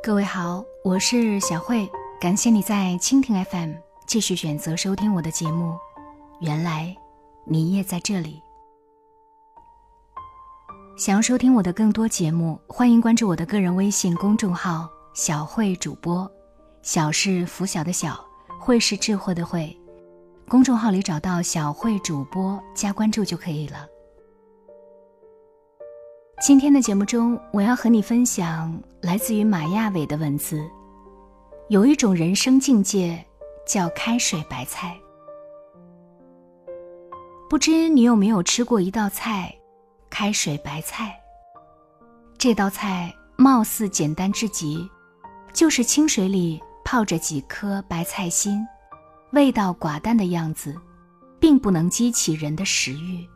各位好，我是小慧，感谢你在蜻蜓 FM 继续选择收听我的节目。原来你也在这里。想要收听我的更多节目，欢迎关注我的个人微信公众号“小慧主播”。小是拂晓的小，慧是智慧的慧。公众号里找到“小慧主播”，加关注就可以了。今天的节目中，我要和你分享来自于马亚伟的文字。有一种人生境界，叫开水白菜。不知你有没有吃过一道菜——开水白菜？这道菜貌似简单至极，就是清水里泡着几颗白菜心，味道寡淡的样子，并不能激起人的食欲。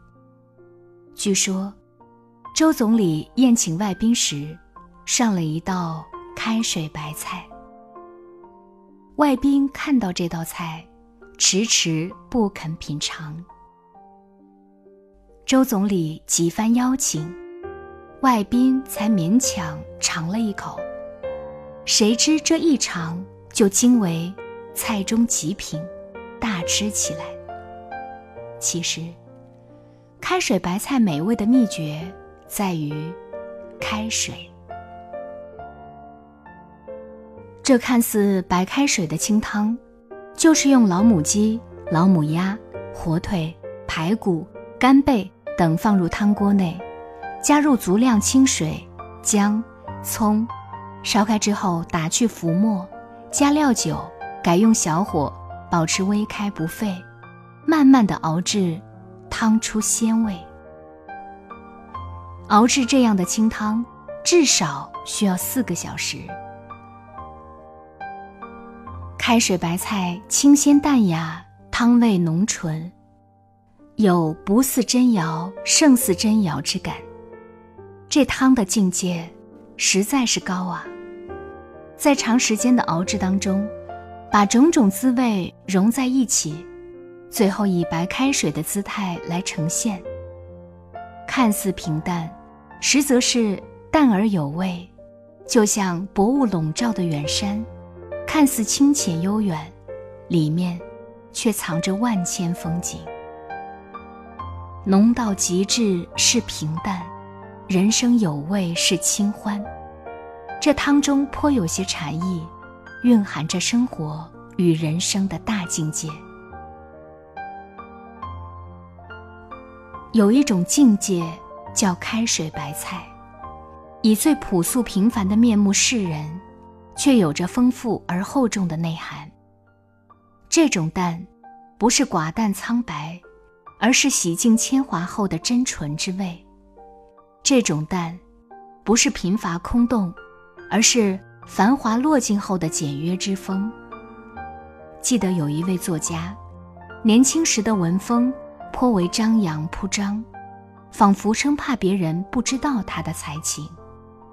据说。周总理宴请外宾时，上了一道开水白菜。外宾看到这道菜，迟迟不肯品尝。周总理几番邀请，外宾才勉强尝了一口。谁知这一尝，就惊为菜中极品，大吃起来。其实，开水白菜美味的秘诀。在于开水。这看似白开水的清汤，就是用老母鸡、老母鸭、火腿、排骨、干贝等放入汤锅内，加入足量清水、姜、葱，烧开之后打去浮沫，加料酒，改用小火，保持微开不沸，慢慢的熬制汤出鲜味。熬制这样的清汤，至少需要四个小时。开水白菜清鲜淡雅，汤味浓醇，有不似真肴胜似真肴之感。这汤的境界实在是高啊！在长时间的熬制当中，把种种滋味融在一起，最后以白开水的姿态来呈现，看似平淡。实则是淡而有味，就像薄雾笼罩的远山，看似清浅悠远，里面却藏着万千风景。浓到极致是平淡，人生有味是清欢。这汤中颇有些禅意，蕴含着生活与人生的大境界。有一种境界。叫开水白菜，以最朴素平凡的面目示人，却有着丰富而厚重的内涵。这种淡，不是寡淡苍白，而是洗净铅华后的真纯之味。这种淡，不是贫乏空洞，而是繁华落尽后的简约之风。记得有一位作家，年轻时的文风颇为张扬铺张。仿佛生怕别人不知道他的才情，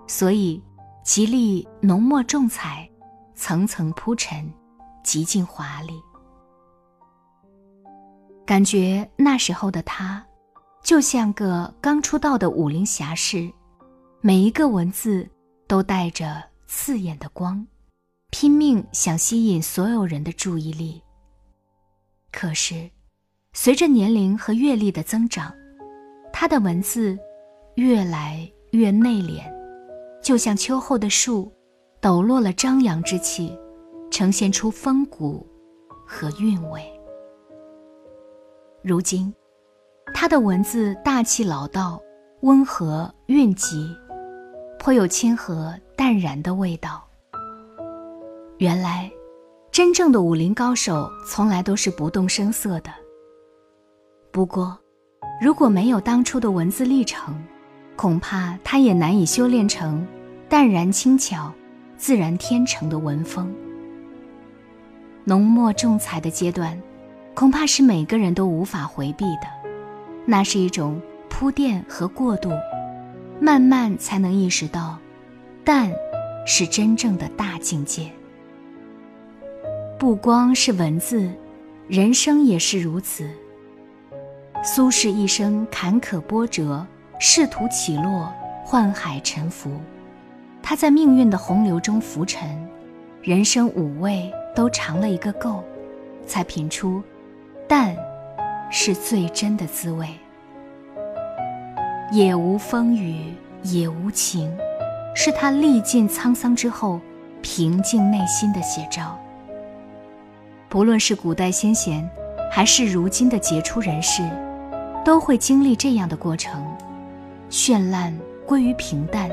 所以极力浓墨重彩，层层铺陈，极尽华丽。感觉那时候的他，就像个刚出道的武林侠士，每一个文字都带着刺眼的光，拼命想吸引所有人的注意力。可是，随着年龄和阅历的增长，他的文字越来越内敛，就像秋后的树，抖落了张扬之气，呈现出风骨和韵味。如今，他的文字大气老道，温和蕴藉，颇有谦和淡然的味道。原来，真正的武林高手从来都是不动声色的。不过。如果没有当初的文字历程，恐怕他也难以修炼成淡然轻巧、自然天成的文风。浓墨重彩的阶段，恐怕是每个人都无法回避的。那是一种铺垫和过渡，慢慢才能意识到，淡是真正的大境界。不光是文字，人生也是如此。苏轼一生坎坷波折，仕途起落，宦海沉浮，他在命运的洪流中浮沉，人生五味都尝了一个够，才品出淡是最真的滋味。也无风雨也无晴，是他历尽沧桑之后平静内心的写照。不论是古代先贤，还是如今的杰出人士，都会经历这样的过程：绚烂归于平淡。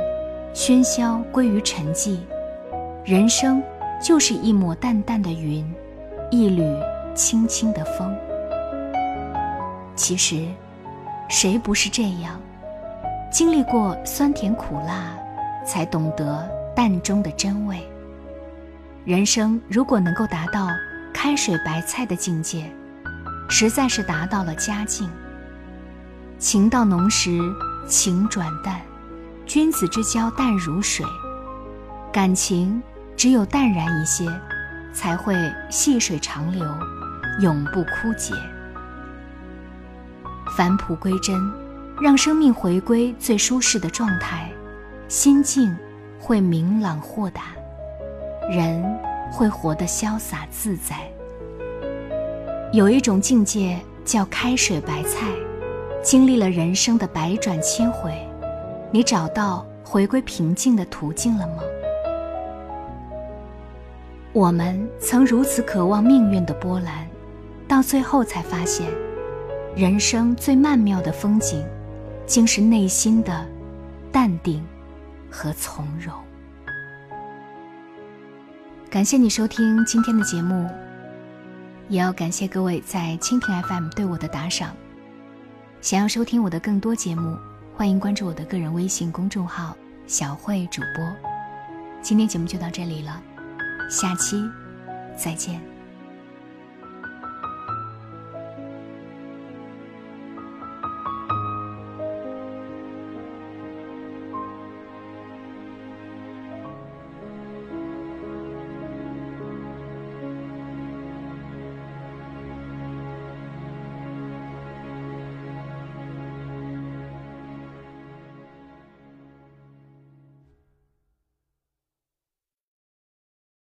喧嚣归于沉寂，人生就是一抹淡淡的云，一缕轻轻的风。其实，谁不是这样？经历过酸甜苦辣，才懂得淡中的真味。人生如果能够达到开水白菜的境界，实在是达到了佳境。情到浓时，情转淡。君子之交淡如水，感情只有淡然一些，才会细水长流，永不枯竭。返璞归真，让生命回归最舒适的状态，心境会明朗豁达，人会活得潇洒自在。有一种境界叫开水白菜，经历了人生的百转千回。你找到回归平静的途径了吗？我们曾如此渴望命运的波澜，到最后才发现，人生最曼妙的风景，竟是内心的淡定和从容。感谢你收听今天的节目，也要感谢各位在蜻蜓 FM 对我的打赏。想要收听我的更多节目。欢迎关注我的个人微信公众号“小慧主播”。今天节目就到这里了，下期再见。